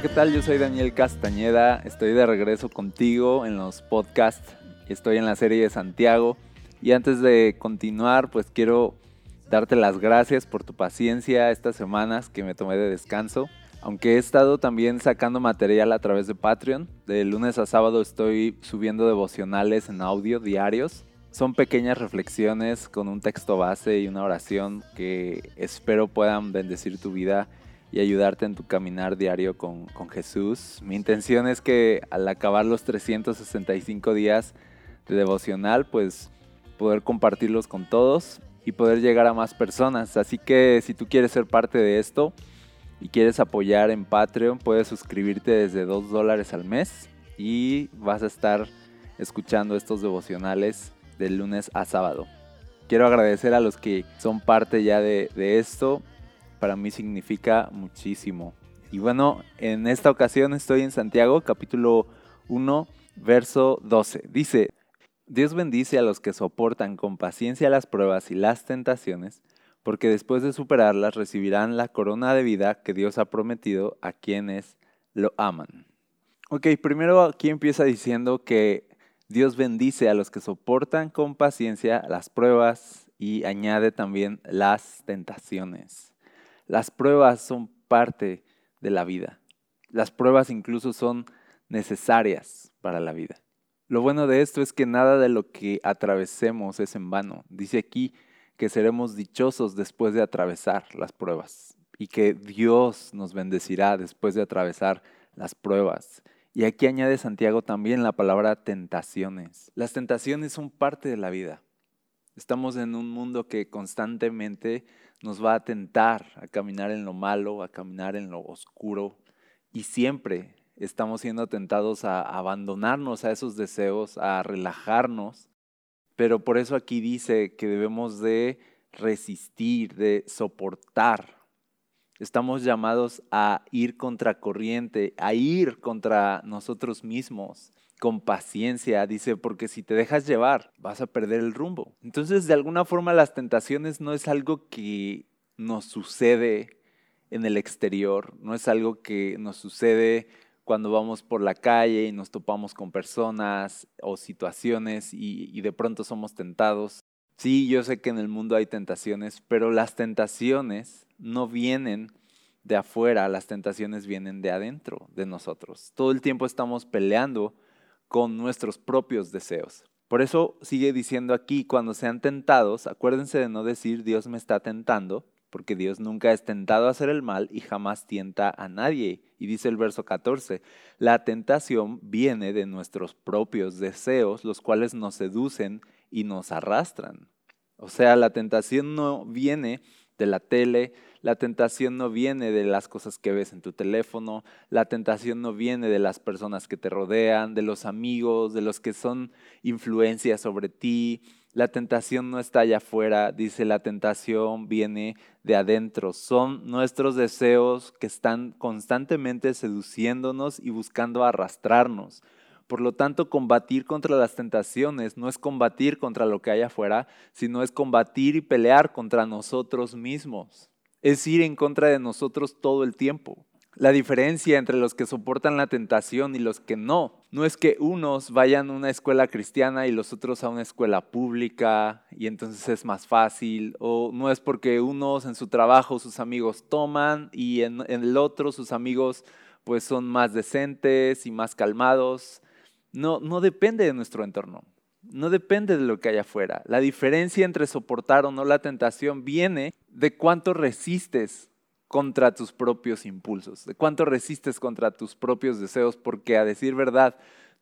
¿Qué tal? Yo soy Daniel Castañeda, estoy de regreso contigo en los podcasts, estoy en la serie de Santiago y antes de continuar pues quiero darte las gracias por tu paciencia estas semanas que me tomé de descanso. Aunque he estado también sacando material a través de Patreon, de lunes a sábado estoy subiendo devocionales en audio diarios. Son pequeñas reflexiones con un texto base y una oración que espero puedan bendecir tu vida y ayudarte en tu caminar diario con, Jesús. Mi intención es que al acabar los 365 días de devocional, pues poder compartirlos con todos y poder llegar a más personas. Así que si tú quieres ser parte de esto y quieres apoyar en Patreon, puedes suscribirte desde 2 dólares al mes y vas a estar escuchando estos devocionales de lunes a sábado. Quiero agradecer a los que son parte ya de esto. Para mí significa muchísimo. Y bueno, en esta ocasión estoy en Santiago, capítulo 1, verso 12. Dice, Dios bendice a los que soportan con paciencia las pruebas y las tentaciones, porque después de superarlas recibirán la corona de vida que Dios ha prometido a quienes lo aman. Ok, primero aquí empieza diciendo que Dios bendice a los que soportan con paciencia las pruebas y añade también las tentaciones. Las pruebas son parte de la vida. Las pruebas incluso son necesarias para la vida. Lo bueno de esto es que nada de lo que atravesemos es en vano. Dice aquí que seremos dichosos después de atravesar las pruebas y que Dios nos bendecirá después de atravesar las pruebas. Y aquí añade Santiago también la palabra tentaciones. Las tentaciones son parte de la vida. Estamos en un mundo que constantemente nos va a tentar a caminar en lo malo, a caminar en lo oscuro. Y siempre estamos siendo tentados a abandonarnos a esos deseos, a relajarnos, pero por eso aquí dice que debemos de resistir, de soportar. Estamos llamados a ir contra corriente, a ir contra nosotros mismos, con paciencia, dice, porque si te dejas llevar, vas a perder el rumbo. Entonces, de alguna forma, las tentaciones no es algo que nos sucede en el exterior, no es algo que nos sucede cuando vamos por la calle y nos topamos con personas o situaciones y, de pronto somos tentados. Sí, yo sé que en el mundo hay tentaciones, pero las tentaciones no vienen de afuera, las tentaciones vienen de adentro, de nosotros. Todo el tiempo estamos peleando con nuestros propios deseos. Por eso sigue diciendo aquí, cuando sean tentados, acuérdense de no decir Dios me está tentando, porque Dios nunca es tentado a hacer el mal y jamás tienta a nadie. Y dice el verso 14, la tentación viene de nuestros propios deseos, los cuales nos seducen y nos arrastran. O sea, la tentación no viene de la tele, la tentación no viene de las cosas que ves en tu teléfono, la tentación no viene de las personas que te rodean, de los amigos, de los que son influencias sobre ti. La tentación no está allá afuera, dice la tentación viene de adentro. Son nuestros deseos que están constantemente seduciéndonos y buscando arrastrarnos. Por lo tanto, combatir contra las tentaciones no es combatir contra lo que hay afuera, sino es combatir y pelear contra nosotros mismos. Es ir en contra de nosotros todo el tiempo. La diferencia entre los que soportan la tentación y los que no, no es que unos vayan a una escuela cristiana y los otros a una escuela pública y entonces es más fácil, o no es porque unos en su trabajo sus amigos toman y en, el otro sus amigos pues son más decentes y más calmados. No, no depende de nuestro entorno, no depende de lo que hay afuera. La diferencia entre soportar o no la tentación viene de cuánto resistes contra tus propios impulsos, de cuánto resistes contra tus propios deseos, porque a decir verdad,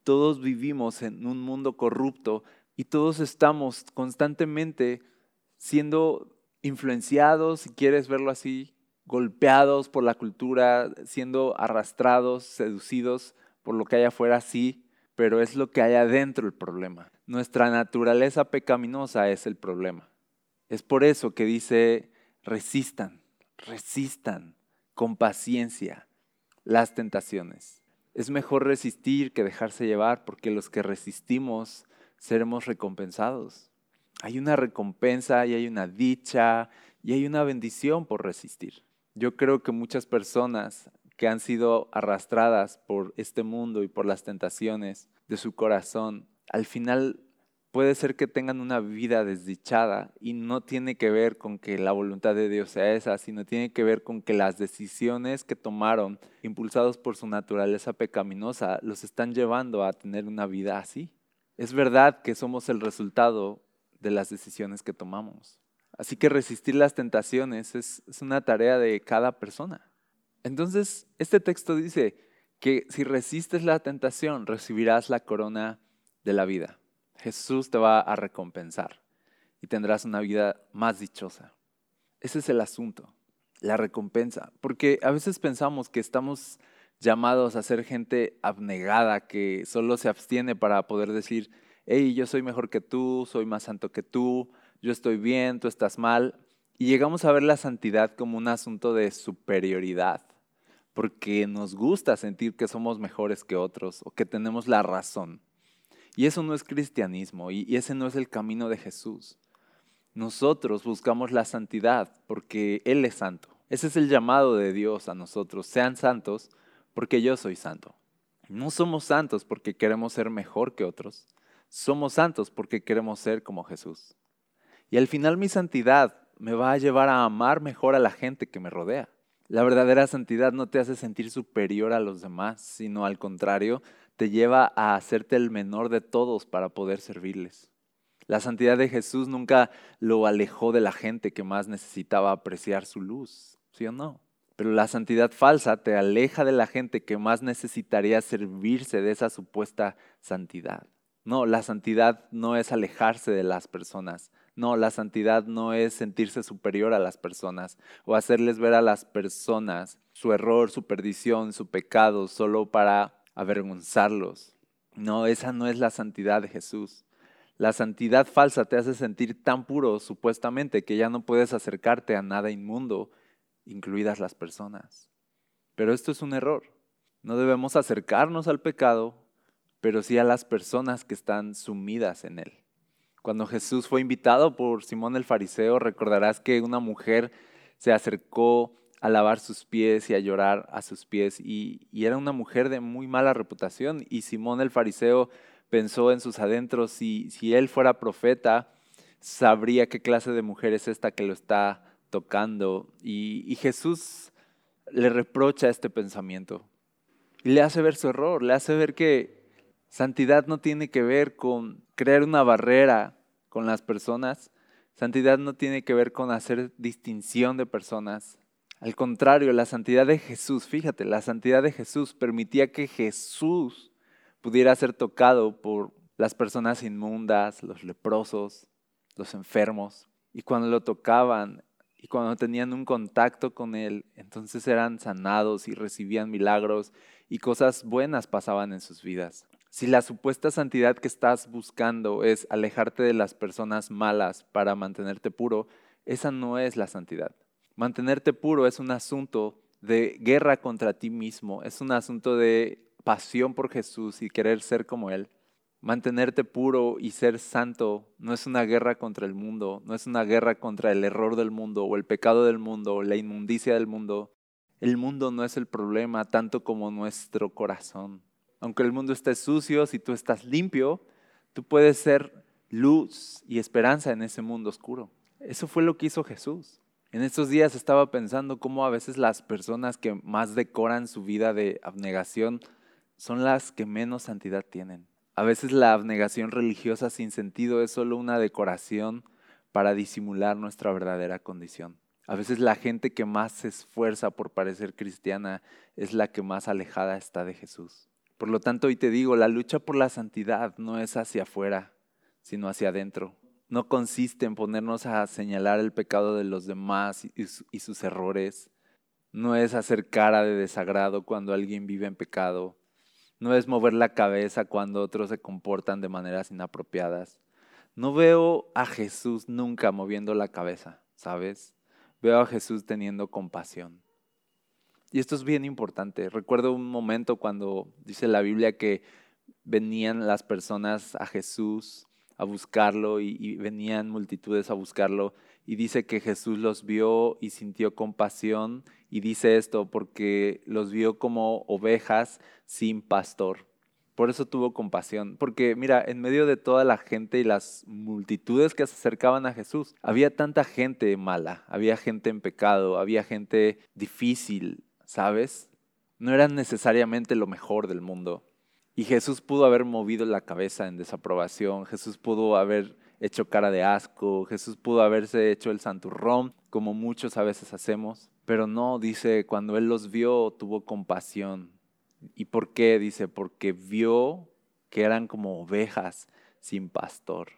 todos vivimos en un mundo corrupto y todos estamos constantemente siendo influenciados, si quieres verlo así, golpeados por la cultura, siendo arrastrados, seducidos por lo que hay afuera, sí, pero es lo que hay adentro el problema. Nuestra naturaleza pecaminosa es el problema. Es por eso que dice, resistan, resistan con paciencia las tentaciones. Es mejor resistir que dejarse llevar porque los que resistimos seremos recompensados. Hay una recompensa y hay una dicha y hay una bendición por resistir. Yo creo que muchas personas que han sido arrastradas por este mundo y por las tentaciones de su corazón, al final puede ser que tengan una vida desdichada y no tiene que ver con que la voluntad de Dios sea esa, sino tiene que ver con que las decisiones que tomaron, impulsados por su naturaleza pecaminosa, los están llevando a tener una vida así. Es verdad que somos el resultado de las decisiones que tomamos. Así que resistir las tentaciones es, es una tarea de cada persona. Entonces, este texto dice que si resistes la tentación, recibirás la corona de la vida. Jesús te va a recompensar y tendrás una vida más dichosa. Ese es el asunto, la recompensa. Porque a veces pensamos que estamos llamados a ser gente abnegada, que solo se abstiene para poder decir, hey, yo soy mejor que tú, soy más santo que tú, yo estoy bien, tú estás mal. Y llegamos a ver la santidad como un asunto de superioridad, porque nos gusta sentir que somos mejores que otros o que tenemos la razón. Y eso no es cristianismo y, ese no es el camino de Jesús. Nosotros buscamos la santidad porque Él es santo. Ese es el llamado de Dios a nosotros. Sean santos porque yo soy santo. No somos santos porque queremos ser mejor que otros. Somos santos porque queremos ser como Jesús. Y al final mi santidad me va a llevar a amar mejor a la gente que me rodea. La verdadera santidad no te hace sentir superior a los demás, sino al contrario, te lleva a hacerte el menor de todos para poder servirles. La santidad de Jesús nunca lo alejó de la gente que más necesitaba apreciar su luz, ¿sí o no? Pero la santidad falsa te aleja de la gente que más necesitaría servirse de esa supuesta santidad. No, la santidad no es alejarse de las personas. No, la santidad no es sentirse superior a las personas o hacerles ver a las personas su error, su perdición, su pecado, solo para avergonzarlos. No, esa no es la santidad de Jesús. La santidad falsa te hace sentir tan puro supuestamente que ya no puedes acercarte a nada inmundo, incluidas las personas. Pero esto es un error. No debemos acercarnos al pecado, pero sí a las personas que están sumidas en él. Cuando Jesús fue invitado por Simón el Fariseo, recordarás que una mujer se acercó a lavar sus pies y a llorar a sus pies. Y, era una mujer de muy mala reputación. Y Simón el fariseo pensó en sus adentros, si, si él fuera profeta, sabría qué clase de mujer es esta que lo está tocando. Y, y Jesús le reprocha este pensamiento. Y le hace ver su error, le hace ver que santidad no tiene que ver con crear una barrera con las personas. Santidad no tiene que ver con hacer distinción de personas. Al contrario, la santidad de Jesús, fíjate, la santidad de Jesús permitía que Jesús pudiera ser tocado por las personas inmundas, los leprosos, los enfermos. Y cuando lo tocaban y cuando tenían un contacto con Él, entonces eran sanados y recibían milagros y cosas buenas pasaban en sus vidas. Si la supuesta santidad que estás buscando es alejarte de las personas malas para mantenerte puro, esa no es la santidad. Mantenerte puro es un asunto de guerra contra ti mismo, es un asunto de pasión por Jesús y querer ser como Él. Mantenerte puro y ser santo no es una guerra contra el mundo, no es una guerra contra el error del mundo o el pecado del mundo o la inmundicia del mundo. El mundo no es el problema tanto como nuestro corazón. Aunque el mundo esté sucio, si tú estás limpio, tú puedes ser luz y esperanza en ese mundo oscuro. Eso fue lo que hizo Jesús. En estos días estaba pensando cómo a veces las personas que más decoran su vida de abnegación son las que menos santidad tienen. A veces la abnegación religiosa sin sentido es solo una decoración para disimular nuestra verdadera condición. A veces la gente que más se esfuerza por parecer cristiana es la que más alejada está de Jesús. Por lo tanto, hoy te digo, la lucha por la santidad no es hacia afuera, sino hacia adentro no consiste en ponernos a señalar el pecado de los demás y, sus errores, No es hacer cara de desagrado cuando alguien vive en pecado. No es mover la cabeza cuando otros se comportan de maneras inapropiadas. No veo a Jesús nunca moviendo la cabeza, ¿sabes? Veo a Jesús teniendo compasión. Y esto es bien importante. Recuerdo un momento cuando dice la Biblia que venían las personas a Jesús a buscarlo y, y venían multitudes a buscarlo y dice que Jesús los vio y sintió compasión y dice esto porque los vio como ovejas sin pastor. Por eso tuvo compasión, porque mira, en medio de toda la gente y las multitudes que se acercaban a Jesús, había tanta gente mala, había gente en pecado, había gente difícil, ¿sabes? No eran necesariamente lo mejor del mundo. Y Jesús pudo haber movido la cabeza en desaprobación, Jesús pudo haber hecho cara de asco, Jesús pudo haberse hecho el santurrón, como muchos a veces hacemos, pero no, dice, cuando Él los vio, tuvo compasión. ¿Y por qué? Dice, porque vio que eran como ovejas sin pastor.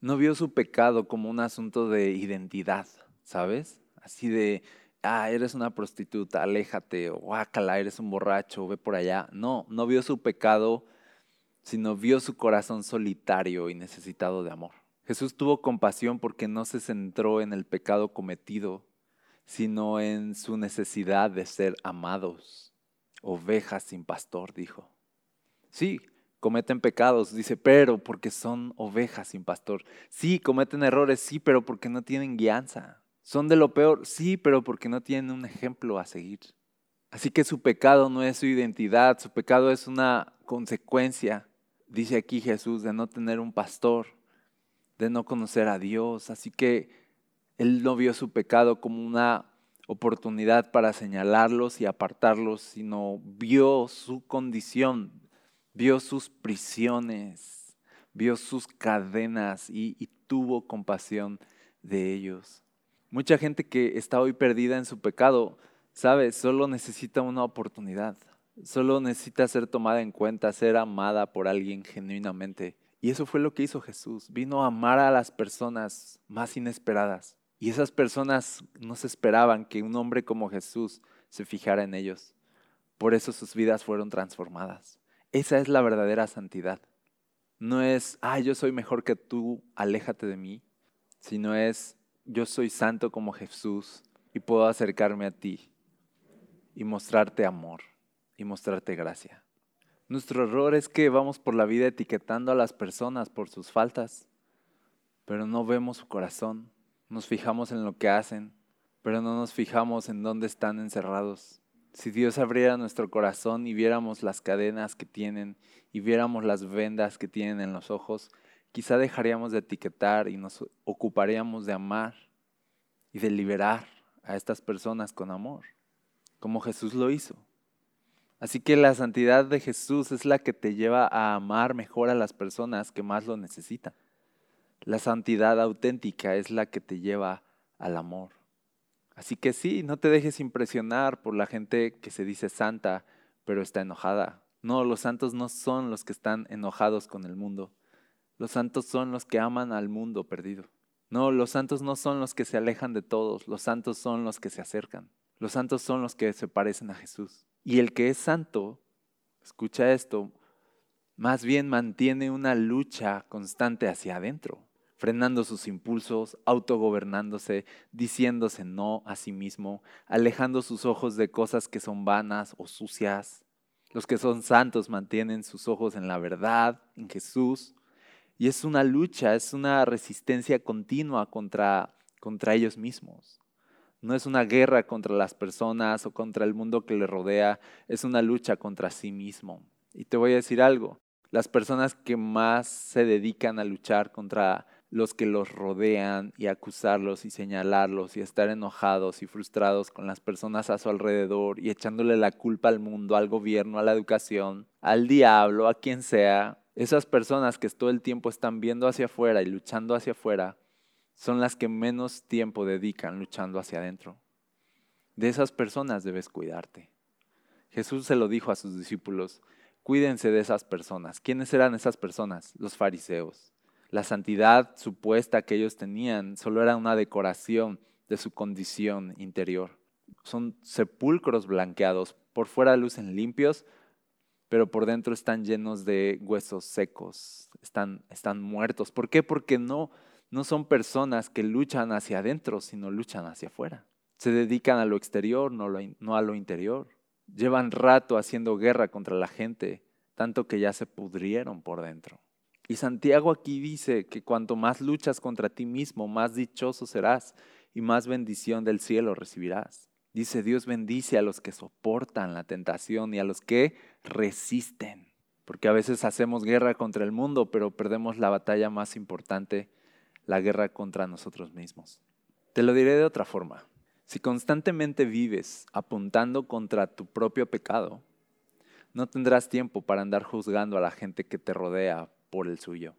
No vio su pecado como un asunto de identidad, ¿sabes? Así de, ah, eres una prostituta, aléjate, o guácala, eres un borracho, ve por allá. No, no vio su pecado, sino vio su corazón solitario y necesitado de amor. Jesús tuvo compasión porque no se centró en el pecado cometido, sino en su necesidad de ser amados. Ovejas sin pastor, dijo. Sí, cometen pecados, dice, pero porque son ovejas sin pastor. Sí, cometen errores, sí, pero porque no tienen guianza. Son de lo peor, sí, pero porque no tienen un ejemplo a seguir. Así que su pecado no es su identidad, su pecado es una consecuencia, dice aquí Jesús, de no tener un pastor, de no conocer a Dios. Así que él no vio su pecado como una oportunidad para señalarlos y apartarlos, sino vio su condición, vio sus prisiones, vio sus cadenas y, tuvo compasión de ellos. Mucha gente que está hoy perdida en su pecado, sabe, solo necesita una oportunidad, solo necesita ser tomada en cuenta, ser amada por alguien genuinamente. Y eso fue lo que hizo Jesús. Vino a amar a las personas más inesperadas. Y esas personas no se esperaban que un hombre como Jesús se fijara en ellos. Por eso sus vidas fueron transformadas. Esa es la verdadera santidad. No es, ah, yo soy mejor que tú, aléjate de mí, sino es, yo soy santo como Jesús y puedo acercarme a ti y mostrarte amor y mostrarte gracia. Nuestro error es que vamos por la vida etiquetando a las personas por sus faltas, pero no vemos su corazón. Nos fijamos en lo que hacen, pero no nos fijamos en dónde están encerrados. Si Dios abriera nuestro corazón y viéramos las cadenas que tienen y viéramos las vendas que tienen en los ojos, quizá dejaríamos de etiquetar y nos ocuparíamos de amar y de liberar a estas personas con amor, como Jesús lo hizo. Así que la santidad de Jesús es la que te lleva a amar mejor a las personas que más lo necesitan. La santidad auténtica es la que te lleva al amor. Así que sí, no te dejes impresionar por la gente que se dice santa, pero está enojada. No, los santos no son los que están enojados con el mundo. Los santos son los que aman al mundo perdido. No, los santos no son los que se alejan de todos. Los santos son los que se acercan. Los santos son los que se parecen a Jesús. Y el que es santo, escucha esto, más bien mantiene una lucha constante hacia adentro, frenando sus impulsos, autogobernándose, diciéndose no a sí mismo, alejando sus ojos de cosas que son vanas o sucias. Los que son santos mantienen sus ojos en la verdad, en Jesús. Y es una lucha, es una resistencia continua contra, contra ellos mismos. No es una guerra contra las personas o contra el mundo que le rodea, es una lucha contra sí mismo. Y te voy a decir algo, las personas que más se dedican a luchar contra los que los rodean y acusarlos y señalarlos y estar enojados y frustrados con las personas a su alrededor y echándole la culpa al mundo, al gobierno, a la educación, al diablo, a quien sea, esas personas que todo el tiempo están viendo hacia afuera y luchando hacia afuera, son las que menos tiempo dedican luchando hacia adentro. De esas personas debes cuidarte. Jesús se lo dijo a sus discípulos, cuídense de esas personas. ¿Quiénes eran esas personas? Los fariseos. La santidad supuesta que ellos tenían solo era una decoración de su condición interior. son sepulcros blanqueados. Por fuera lucen limpios, pero por dentro están llenos de huesos secos, están, están muertos. ¿Por qué? Porque no, no son personas que luchan hacia adentro, sino luchan hacia afuera. Se dedican a lo exterior, no, lo no a lo interior. Llevan rato haciendo guerra contra la gente, tanto que ya se pudrieron por dentro. Y Santiago aquí dice que cuanto más luchas contra ti mismo, más dichoso serás y más bendición del cielo recibirás. Dice Dios bendice a los que soportan la tentación y a los que resisten. Porque a veces hacemos guerra contra el mundo, pero perdemos la batalla más importante, la guerra contra nosotros mismos. Te lo diré de otra forma. Si constantemente vives apuntando contra tu propio pecado, no tendrás tiempo para andar juzgando a la gente que te rodea por el suyo.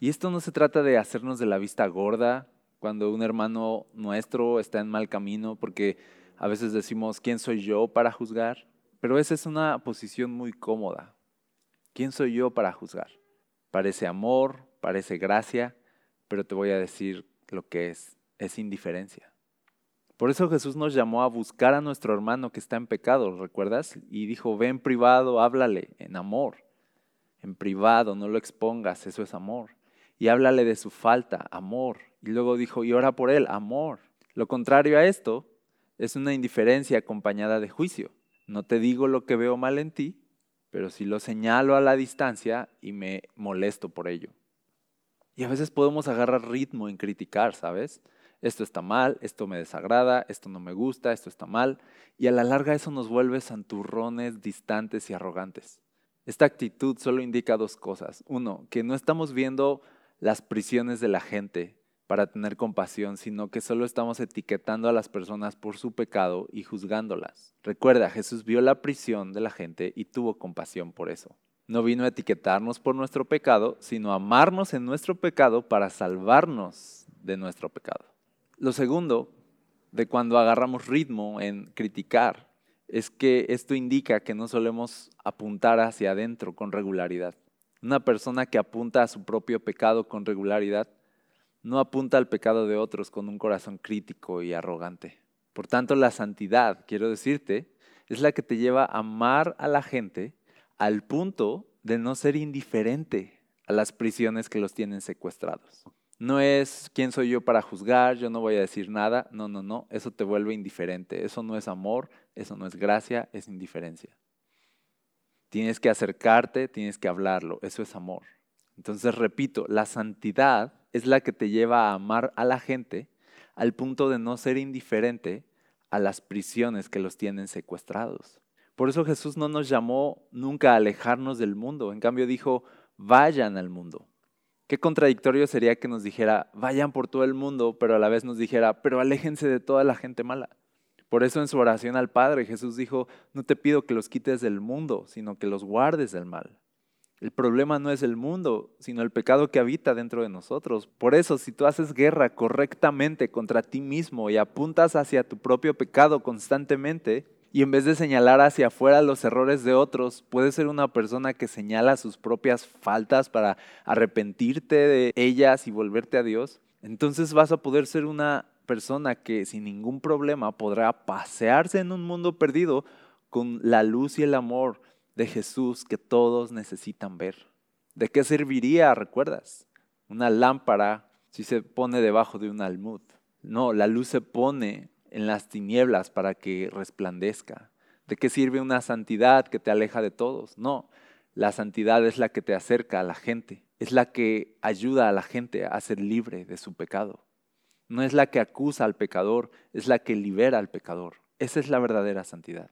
Y esto no se trata de hacernos de la vista gorda cuando un hermano nuestro está en mal camino, porque a veces decimos, ¿quién soy yo para juzgar? Pero esa es una posición muy cómoda. ¿Quién soy yo para juzgar? Parece amor, parece gracia, pero te voy a decir lo que es, es indiferencia. Por eso Jesús nos llamó a buscar a nuestro hermano que está en pecado, ¿recuerdas? Y dijo, ve en privado, háblale en amor. En privado, no lo expongas, eso es amor. Y háblale de su falta, amor. Y luego dijo, y ora por él, amor. Lo contrario a esto es una indiferencia acompañada de juicio. No te digo lo que veo mal en ti, pero sí lo señalo a la distancia y me molesto por ello. Y a veces podemos agarrar ritmo en criticar, ¿sabes? Esto está mal, esto me desagrada, esto no me gusta, esto está mal. Y a la larga eso nos vuelve santurrones, distantes y arrogantes. Esta actitud solo indica dos cosas. Uno, que no estamos viendo las prisiones de la gente para tener compasión, sino que solo estamos etiquetando a las personas por su pecado y juzgándolas. Recuerda, Jesús vio la prisión de la gente y tuvo compasión por eso. No vino a etiquetarnos por nuestro pecado, sino a amarnos en nuestro pecado para salvarnos de nuestro pecado. Lo segundo, de cuando agarramos ritmo en criticar, es que esto indica que no solemos apuntar hacia adentro con regularidad. Una persona que apunta a su propio pecado con regularidad no apunta al pecado de otros con un corazón crítico y arrogante. Por tanto, la santidad, quiero decirte, es la que te lleva a amar a la gente al punto de no ser indiferente a las prisiones que los tienen secuestrados. No es quién soy yo para juzgar, yo no voy a decir nada, no, no, no, eso te vuelve indiferente, eso no es amor, eso no es gracia, es indiferencia. Tienes que acercarte, tienes que hablarlo, eso es amor. Entonces, repito, la santidad es la que te lleva a amar a la gente al punto de no ser indiferente a las prisiones que los tienen secuestrados. Por eso Jesús no nos llamó nunca a alejarnos del mundo, en cambio dijo, vayan al mundo. Qué contradictorio sería que nos dijera, vayan por todo el mundo, pero a la vez nos dijera, pero aléjense de toda la gente mala. Por eso en su oración al Padre Jesús dijo, no te pido que los quites del mundo, sino que los guardes del mal. El problema no es el mundo, sino el pecado que habita dentro de nosotros. Por eso, si tú haces guerra correctamente contra ti mismo y apuntas hacia tu propio pecado constantemente, y en vez de señalar hacia afuera los errores de otros, puedes ser una persona que señala sus propias faltas para arrepentirte de ellas y volverte a Dios, entonces vas a poder ser una persona que sin ningún problema podrá pasearse en un mundo perdido con la luz y el amor de Jesús que todos necesitan ver. ¿De qué serviría, recuerdas? Una lámpara si se pone debajo de un almud. No, la luz se pone en las tinieblas para que resplandezca. ¿De qué sirve una santidad que te aleja de todos? No, la santidad es la que te acerca a la gente, es la que ayuda a la gente a ser libre de su pecado. No es la que acusa al pecador, es la que libera al pecador. Esa es la verdadera santidad.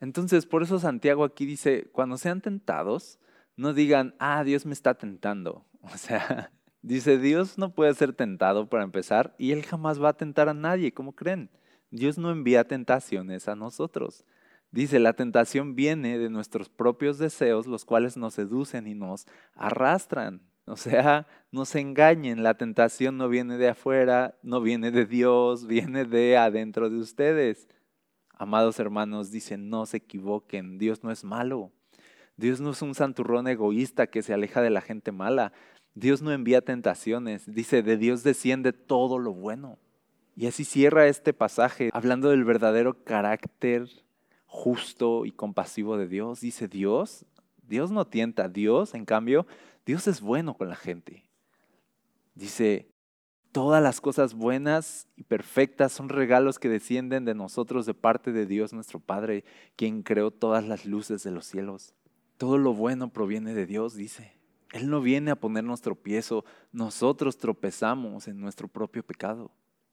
Entonces, por eso Santiago aquí dice, cuando sean tentados, no digan, ah, Dios me está tentando. O sea, dice, Dios no puede ser tentado para empezar y Él jamás va a tentar a nadie, ¿cómo creen? Dios no envía tentaciones a nosotros. Dice, la tentación viene de nuestros propios deseos, los cuales nos seducen y nos arrastran. O sea, no se engañen, la tentación no viene de afuera, no viene de Dios, viene de adentro de ustedes. Amados hermanos, dicen, no se equivoquen, Dios no es malo. Dios no es un santurrón egoísta que se aleja de la gente mala. Dios no envía tentaciones. Dice, de Dios desciende todo lo bueno. Y así cierra este pasaje hablando del verdadero carácter justo y compasivo de Dios. Dice Dios, Dios no tienta, Dios, en cambio, Dios es bueno con la gente. Dice, todas las cosas buenas y perfectas son regalos que descienden de nosotros de parte de Dios nuestro Padre, quien creó todas las luces de los cielos. Todo lo bueno proviene de Dios, dice. Él no viene a ponernos tropiezo, nosotros tropezamos en nuestro propio pecado.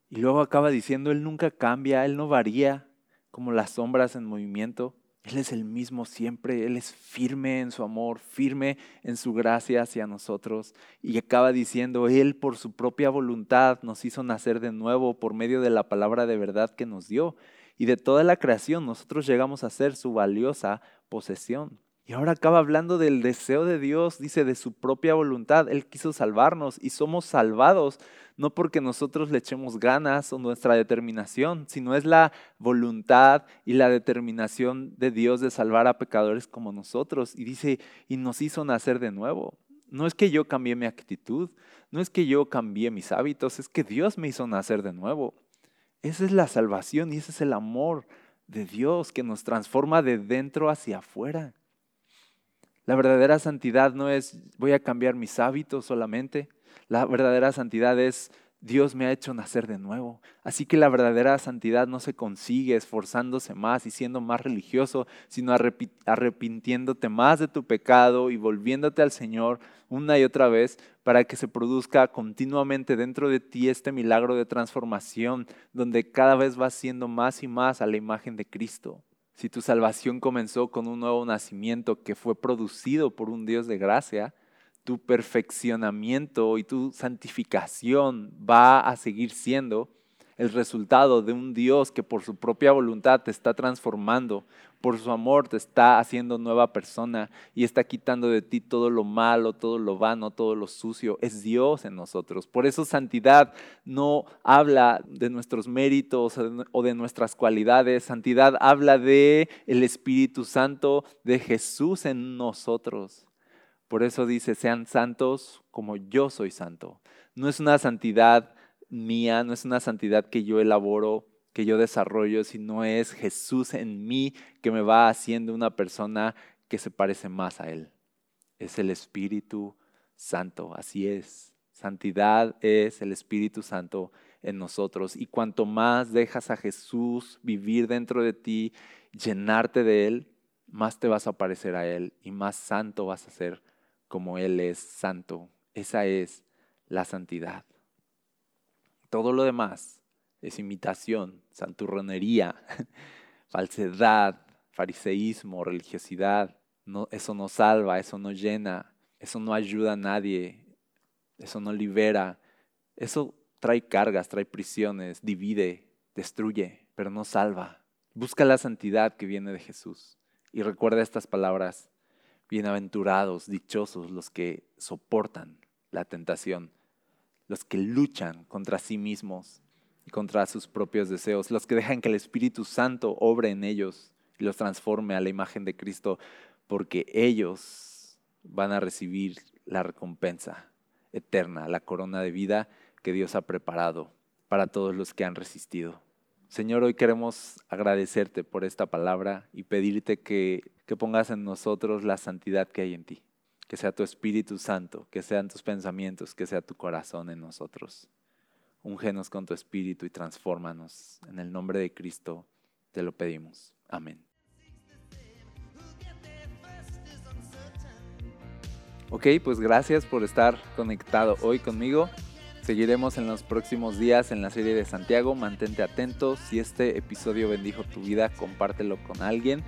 Y luego acaba diciendo, Él nunca cambia, Él no varía como las sombras en movimiento. Él es el mismo siempre, Él es firme en su amor, firme en su gracia hacia nosotros. Y acaba diciendo, Él por su propia voluntad nos hizo nacer de nuevo por medio de la palabra de verdad que nos dio. Y de toda la creación nosotros llegamos a ser su valiosa posesión. Y ahora acaba hablando del deseo de Dios, dice, de su propia voluntad. Él quiso salvarnos y somos salvados no porque nosotros le echemos ganas o nuestra determinación, sino es la voluntad y la determinación de Dios de salvar a pecadores como nosotros. Y dice, y nos hizo nacer de nuevo. No es que yo cambié mi actitud, no es que yo cambié mis hábitos, es que Dios me hizo nacer de nuevo. Esa es la salvación y ese es el amor de Dios que nos transforma de dentro hacia afuera. La verdadera santidad no es voy a cambiar mis hábitos solamente. La verdadera santidad es Dios me ha hecho nacer de nuevo. Así que la verdadera santidad no se consigue esforzándose más y siendo más religioso, sino arrepintiéndote más de tu pecado y volviéndote al Señor una y otra vez para que se produzca continuamente dentro de ti este milagro de transformación, donde cada vez vas siendo más y más a la imagen de Cristo. Si tu salvación comenzó con un nuevo nacimiento que fue producido por un Dios de gracia, tu perfeccionamiento y tu santificación va a seguir siendo el resultado de un Dios que por su propia voluntad te está transformando, por su amor te está haciendo nueva persona y está quitando de ti todo lo malo, todo lo vano, todo lo sucio. Es Dios en nosotros. Por eso santidad no habla de nuestros méritos o de nuestras cualidades. Santidad habla de el Espíritu Santo de Jesús en nosotros. Por eso dice, sean santos como yo soy santo. No es una santidad mía, no es una santidad que yo elaboro, que yo desarrollo, sino es Jesús en mí que me va haciendo una persona que se parece más a Él. Es el Espíritu Santo, así es. Santidad es el Espíritu Santo en nosotros. Y cuanto más dejas a Jesús vivir dentro de ti, llenarte de Él, más te vas a parecer a Él y más santo vas a ser como Él es santo. Esa es la santidad. Todo lo demás es imitación, santurronería, falsedad, fariseísmo, religiosidad. Eso no salva, eso no llena, eso no ayuda a nadie, eso no libera. Eso trae cargas, trae prisiones, divide, destruye, pero no salva. Busca la santidad que viene de Jesús. Y recuerda estas palabras, bienaventurados, dichosos los que soportan la tentación los que luchan contra sí mismos y contra sus propios deseos, los que dejan que el Espíritu Santo obre en ellos y los transforme a la imagen de Cristo, porque ellos van a recibir la recompensa eterna, la corona de vida que Dios ha preparado para todos los que han resistido. Señor, hoy queremos agradecerte por esta palabra y pedirte que, que pongas en nosotros la santidad que hay en ti que sea tu Espíritu Santo, que sean tus pensamientos, que sea tu corazón en nosotros. Úngenos con tu Espíritu y transfórmanos. En el nombre de Cristo te lo pedimos. Amén. Ok, pues gracias por estar conectado hoy conmigo. Seguiremos en los próximos días en la serie de Santiago. Mantente atento. Si este episodio bendijo tu vida, compártelo con alguien.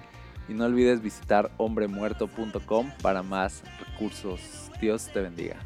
Y no olvides visitar hombremuerto.com para más recursos. Dios te bendiga.